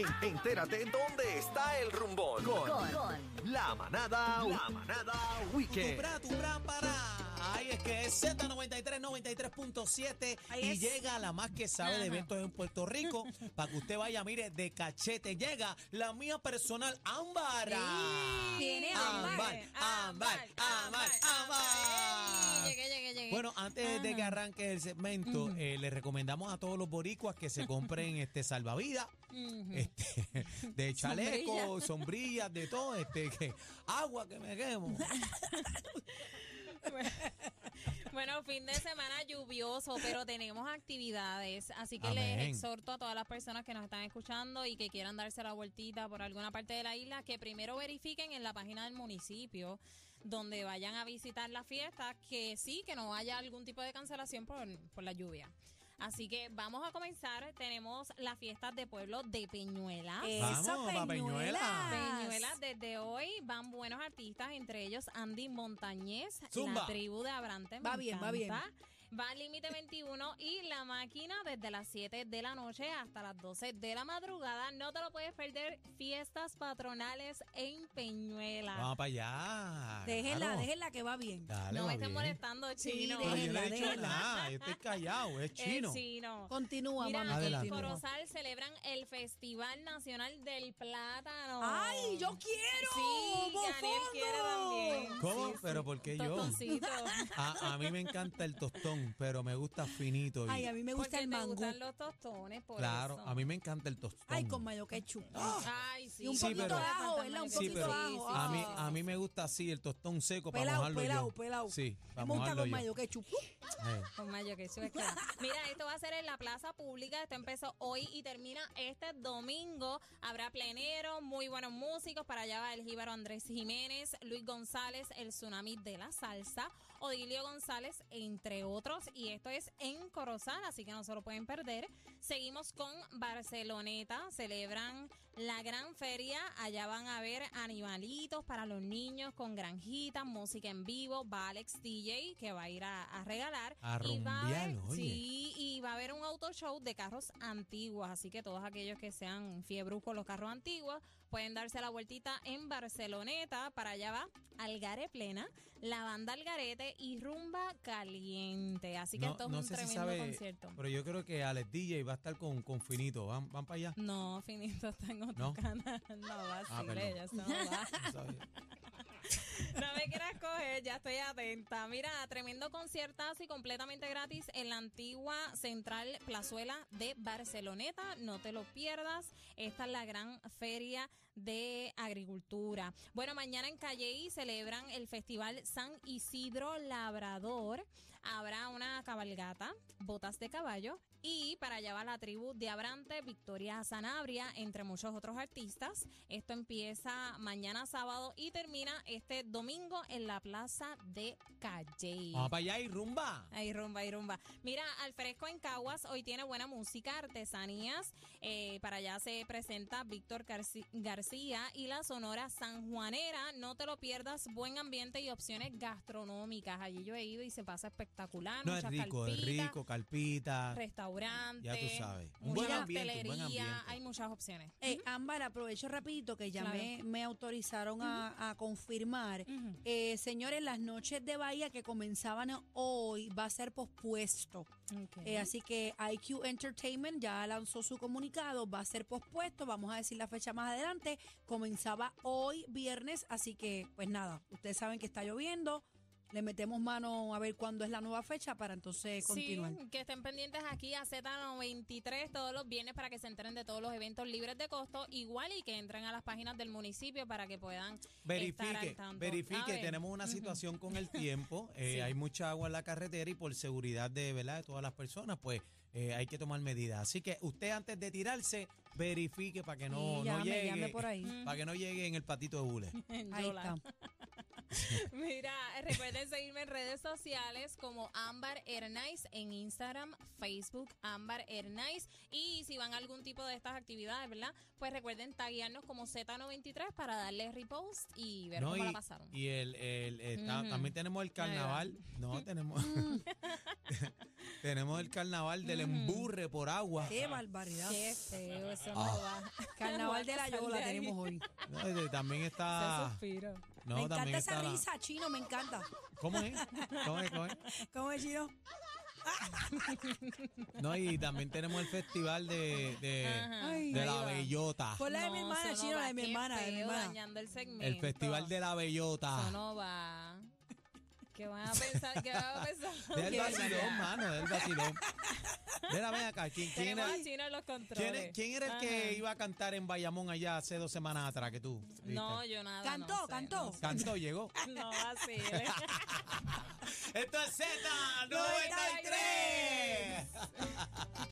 En- entérate dónde está el rumbón. Con, la manada, la manada weekend. Tumbra, tumbra, para. Ay, es que es Z93, 93.7 Ahí y es. llega la más que sabe de eventos en Puerto Rico para que usted vaya, mire, de cachete. Llega la mía personal, Ámbar. Viene Ámbar, Ámbar. Ámbar, Ámbar, Ámbar. Llegué, llegué, llegué. Bueno, antes de que arranque el segmento, eh, le recomendamos a todos los boricuas que se compren este salvavidas, este, de chaleco, sombrillas, de todo, este, que agua que me quemo. Bueno, fin de semana lluvioso, pero tenemos actividades. Así que Amén. les exhorto a todas las personas que nos están escuchando y que quieran darse la vueltita por alguna parte de la isla, que primero verifiquen en la página del municipio donde vayan a visitar la fiesta, que sí, que no haya algún tipo de cancelación por, por la lluvia. Así que vamos a comenzar. Tenemos las fiestas de pueblo de Peñuelas. Vamos, Peñuelas. Peñuelas, desde hoy van buenos artistas, entre ellos Andy Montañez, Zumba. la tribu de Abrante. me Va bien, va bien. Va Límite 21 y La Máquina desde las 7 de la noche hasta las 12 de la madrugada. No te lo puedes perder. Fiestas patronales en Peñuelas. Vamos para allá. Déjenla, claro. déjenla que va bien. Dale, no va me estés bien. molestando, Sí, chino. Pero yo no he dicho nada, yo estoy callado, es El chino. chino. Continúa, Mira, mami. en Adelante. Corozal celebran el Festival Nacional del Plátano. ¡Ay, yo quiero! Sí, quiere también. ¿Cómo? Sí, sí. ¿Pero por qué yo? Tostoncito. A, a mí me encanta el tostón, pero me gusta finito. y- Ay, a mí me gusta Porque el te mango. gustan los tostones, por claro, eso. a mí me encanta el tostón. Ay, con mayo ketchup. Ay, sí. Y un Sí, poquito pero- de ajo, ¿verdad? Un Sí, poquito pero de ajo. a mí, ah. a mí me gusta así el tostón seco para Pelao, mojarlo pelao, yo. pelao. Sí, Me para gusta mojarlo con yo. mayo ketchup. Eh, Con mayo que eso es claro. Mira, esto va a ser en la plaza pública. Esto empezó hoy y termina este domingo. Habrá plenero, muy buenos músicos. Para allá va el jíbaro Andrés Jiménez, Luis González, el tsunami de la salsa, Odilio González, entre otros. Y esto es en Corozal, así que no se lo pueden perder. Seguimos con Barceloneta. Celebran la gran feria. Allá van a ver animalitos para los niños con granjitas, música en vivo. Va Alex DJ que va a ir a, a regalar. A y va a oye. Sí, haber un auto show de carros antiguos. Así que todos aquellos que sean fiebros con los carros antiguos pueden darse la vueltita en Barceloneta. Para allá va Algare Plena, la banda Algarete y Rumba Caliente. Así que no, esto es no un si tremendo sabe, concierto. pero yo creo que Alex DJ va a estar con, con finito. ¿Van, van para allá? No, finito está en otro ¿No? canal. No va Ah, perdón. ya eso no va. Ya estoy atenta. Mira, tremendo conciertazo y completamente gratis en la antigua Central Plazuela de Barceloneta. No te lo pierdas. Esta es la gran feria de agricultura. Bueno, mañana en Calley celebran el Festival San Isidro Labrador. Habrá una cabalgata, botas de caballo. Y para allá va la tribu de Abrante, Victoria Sanabria, entre muchos otros artistas. Esto empieza mañana sábado y termina este domingo en la plaza de Calle. Vamos para allá y rumba. Ahí rumba, ahí rumba. Mira, al fresco en Caguas hoy tiene buena música, artesanías. Eh, para allá se presenta Víctor García y la Sonora Sanjuanera. No te lo pierdas, buen ambiente y opciones gastronómicas. Allí yo he ido y se pasa espectacular. No es rico, es rico, carpita. Restaurantes. Ya tú sabes. Un mucha buen ambiente, un buen hostelería, ambiente. Hay muchas opciones. Eh, Ámbar, aprovecho rapidito que ya Claro. me, me autorizaron a, a confirmar. Eh, señores, las noches de Bahía que comenzaban hoy va a ser pospuesto. Eh, así que IQ Entertainment ya lanzó su comunicado, va a ser pospuesto, vamos a decir la fecha más adelante. Comenzaba hoy viernes, así que pues nada, ustedes saben que está lloviendo, le metemos mano a ver cuándo es la nueva fecha para entonces continuar. Sí, que estén pendientes aquí a Z93 todos los viernes para que se enteren de todos los eventos libres de costo, igual y que entren a las páginas del municipio para que puedan estar Verifique, al tanto. Verifique, ver. tenemos una situación con el tiempo, eh, Sí. hay mucha agua en la carretera y por seguridad de, ¿verdad? de todas las personas, pues eh, hay que tomar medidas. Así que usted antes de tirarse, verifique para que no, Sí, no llame, llegue, llame por ahí. para que no llegue en el patito de bule. Ahí está. Mira, recuerden seguirme en redes sociales como Ámbar Ernais en Instagram, Facebook, Ámbar Ernais. Y si van a algún tipo de estas actividades, ¿verdad? Pues recuerden taguearnos como Z93 para darle repost y ver No, cómo y, la pasaron. y el, el- está- Ujú. también tenemos el carnaval. No, tenemos. tenemos el carnaval del emburre por agua. Qué barbaridad. Qué feo, eso no Ah. va. Carnaval de la Yola tenemos hoy. No, este, también está. suspiro. No, me encanta también esa está la- risa, chino, me encanta. ¿Cómo es? ¿Cómo es? ¿Cómo es? ¿Cómo es, chino? No, y también tenemos el festival de, de. Ay, de ahí la va. bellota. Por la de mi No, hermana, eso no chino, la de mi Qué hermana, de mi feo, hermana. dañando el segmento. El festival de la bellota. Eso no va. ¿Qué van a pensar? ¿Qué van a pensar? Del Qué vacilón, mano, del vacilón. Mira, ven acá, ¿quién, quién Tenemos era, a Chino en los quién, controles. es- quién era el que Ajá. iba a cantar en Bayamón allá hace dos semanas atrás que tú? No, viste? yo nada. Cantó, no sé, cantó. no sé. Cantó, llegó. No, así. Esto es Z93.